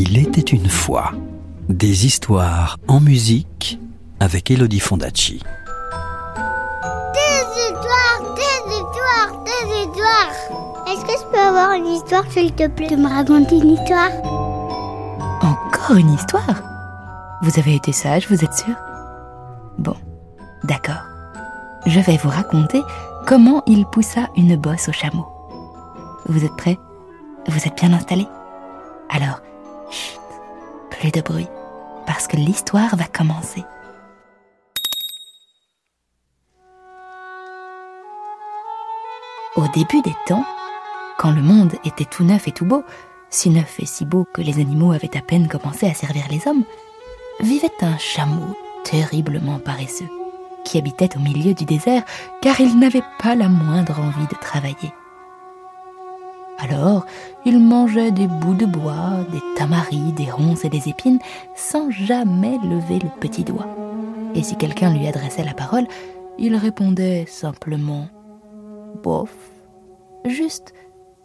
Il était une fois des histoires en musique avec Elodie Fondacci. Des histoires, des histoires, des histoires. Est-ce que je peux avoir une histoire, s'il te plaît, de me raconter une histoire? Encore une histoire? Vous avez été sage, vous êtes sûr? Bon, d'accord. Je vais vous raconter comment il poussa une bosse au chameau. Vous êtes prêts? Vous êtes bien installés? Alors, chut, plus de bruit, parce que l'histoire va commencer. Au début des temps, quand le monde était tout neuf et tout beau, si neuf et si beau que les animaux avaient à peine commencé à servir les hommes, vivait un chameau terriblement paresseux, qui habitait au milieu du désert car il n'avait pas la moindre envie de travailler. Alors, il mangeait des bouts de bois, des tamaris, des ronces et des épines, sans jamais lever le petit doigt. Et si quelqu'un lui adressait la parole, il répondait simplement bof, juste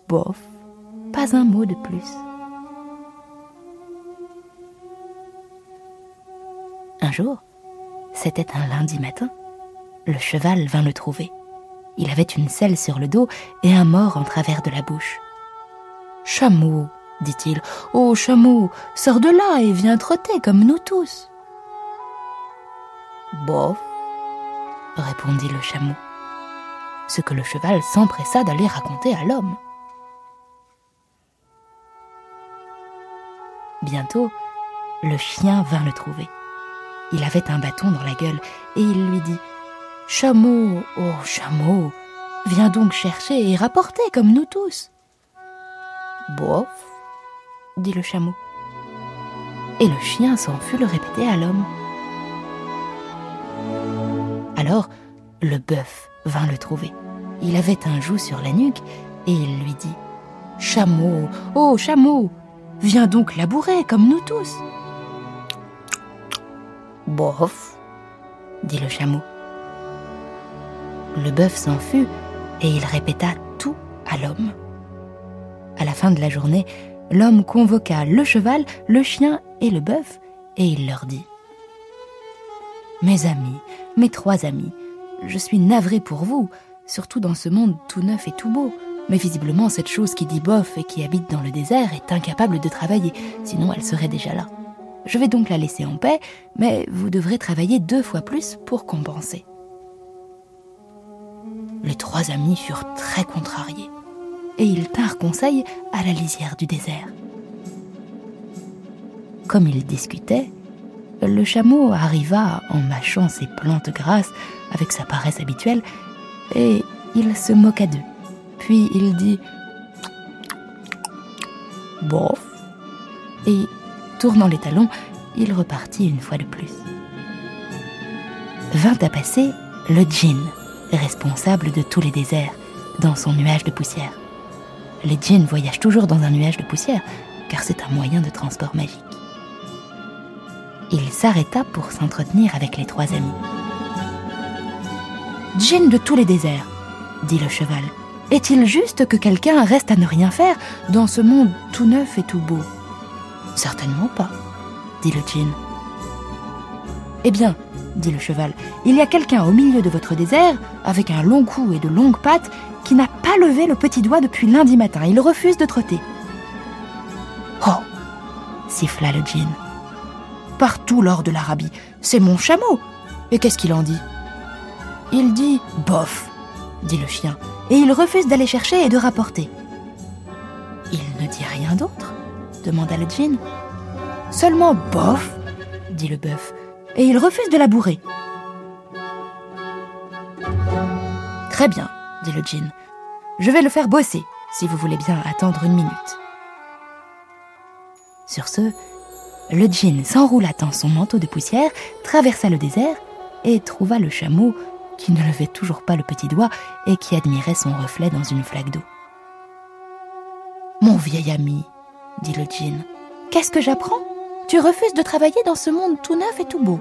bof, pas un mot de plus. Un jour, c'était un lundi matin, le cheval vint le trouver. Il avait une selle sur le dos et un mort en travers de la bouche. Chameau, dit-il, oh chameau, sors de là et viens trotter comme nous tous. Bof, répondit le chameau, ce que le cheval s'empressa d'aller raconter à l'homme. Bientôt, le chien vint le trouver. Il avait un bâton dans la gueule et il lui dit Chameau, oh chameau, viens donc chercher et rapporter comme nous tous. Bof, dit le chameau. Et le chien s'en fut le répéter à l'homme. Alors, le bœuf vint le trouver. Il avait un joug sur la nuque et il lui dit Chameau, oh chameau, viens donc labourer comme nous tous. Bof, dit le chameau. Le bœuf s'en fut et il répéta tout à l'homme. À la fin de la journée, l'homme convoqua le cheval, le chien et le bœuf et il leur dit Mes amis, mes trois amis, je suis navré pour vous, surtout dans ce monde tout neuf et tout beau. Mais visiblement, cette chose qui dit bof et qui habite dans le désert est incapable de travailler, sinon elle serait déjà là. Je vais donc la laisser en paix, mais vous devrez travailler deux fois plus pour compenser. Les trois amis furent très contrariés, et ils tinrent conseil à la lisière du désert. Comme ils discutaient, le chameau arriva en mâchant ses plantes grasses avec sa paresse habituelle, et il se moqua d'eux. Puis il dit Bof et, tournant les talons, il repartit une fois de plus. Vint à passer le djinn, responsable de tous les déserts, dans son nuage de poussière. Les djinns voyagent toujours dans un nuage de poussière, car c'est un moyen de transport magique. Il s'arrêta pour s'entretenir avec les trois amis. Djinn de tous les déserts, dit le cheval, est-il juste que quelqu'un reste à ne rien faire dans ce monde tout neuf et tout beau? Certainement pas, dit le djinn. Eh bien, dit le cheval, il y a quelqu'un au milieu de votre désert, avec un long cou et de longues pattes, qui n'a pas levé le petit doigt depuis lundi matin. Il refuse de trotter. Oh siffla le djinn. Partout lors de l'Arabie, c'est mon chameau. Et qu'est-ce qu'il en dit? Il dit bof, dit le chien, et il refuse d'aller chercher et de rapporter. Il ne dit rien d'autre demanda le djinn. Seulement bof, dit le bœuf, et il refuse de labourer. Très bien, dit le djinn. Je vais le faire bosser, si vous voulez bien attendre une minute. Sur ce, le djinn s'enroula dans son manteau de poussière, traversa le désert et trouva le chameau qui ne levait toujours pas le petit doigt et qui admirait son reflet dans une flaque d'eau. Mon vieil ami, dit le djinn, qu'est-ce que j'apprends? Tu refuses de travailler dans ce monde tout neuf et tout beau.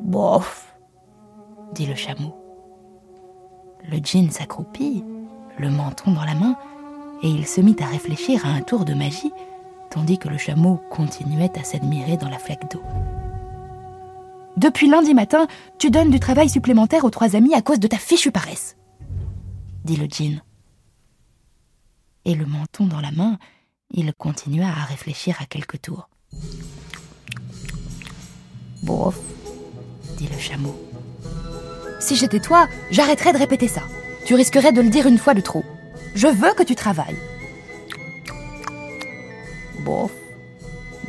Bof, dit le chameau. Le djinn s'accroupit, le menton dans la main, et il se mit à réfléchir à un tour de magie, tandis que le chameau continuait à s'admirer dans la flaque d'eau. Depuis lundi matin, tu donnes du travail supplémentaire aux trois amis à cause de ta fichue paresse, dit le djinn. Et le menton dans la main, il continua à réfléchir à quelques tours. Bof, dit le chameau. Si j'étais toi, j'arrêterais de répéter ça. Tu risquerais de le dire une fois de trop. Je veux que tu travailles. Bof,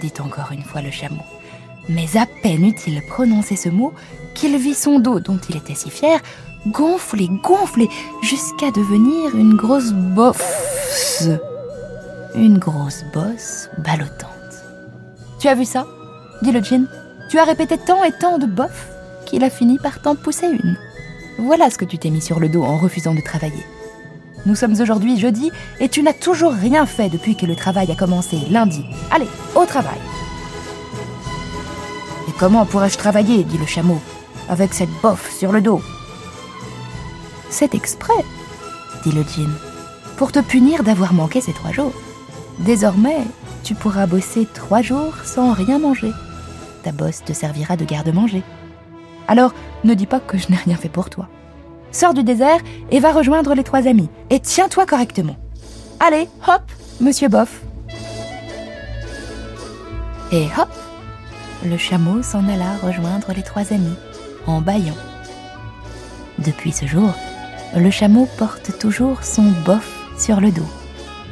dit encore une fois le chameau. Mais à peine eut-il prononcé ce mot qu'il vit son dos, dont il était si fier, gonfler, gonfler, jusqu'à devenir une grosse bosse. Une grosse bosse ballottante. Tu as vu ça? Dit le djinn. Tu as répété tant et tant de bof qu'il a fini par t'en pousser une. Voilà ce que tu t'es mis sur le dos en refusant de travailler. Nous sommes aujourd'hui jeudi et tu n'as toujours rien fait depuis que le travail a commencé lundi. Allez, au travail. Et comment pourrais-je travailler? Dit le chameau, avec cette bof sur le dos C'est exprès, dit le djinn, pour te punir d'avoir manqué ces trois jours. Désormais, tu pourras bosser trois jours sans rien manger. Ta bosse te servira de garde-manger. Alors, ne dis pas que je n'ai rien fait pour toi. Sors du désert et va rejoindre les trois amis. Et tiens-toi correctement. Allez, hop, monsieur Boff. Et hop, le chameau s'en alla rejoindre les trois amis, en bâillant. Depuis ce jour, le chameau porte toujours son boff sur le dos.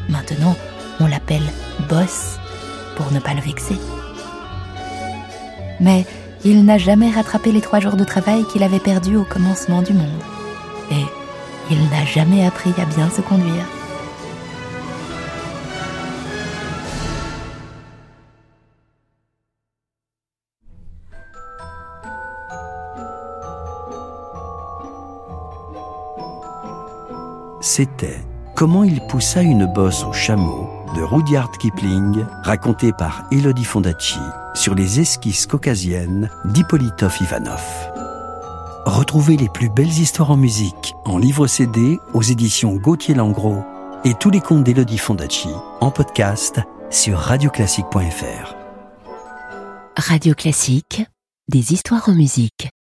Maintenant, on l'appelle boss pour ne pas le vexer. Mais il n'a jamais rattrapé les trois jours de travail qu'il avait perdus au commencement du monde. Et il n'a jamais appris à bien se conduire. C'était Comment il poussa une bosse au chameau de Rudyard Kipling, raconté par Elodie Fondacci sur les esquisses caucasiennes d'Hippolitov Ivanov. Retrouvez les plus belles histoires en musique en livre CD aux éditions Gauthier Langros et tous les contes d'Elodie Fondacci en podcast sur radioclassique.fr. Radio Classique, des histoires en musique.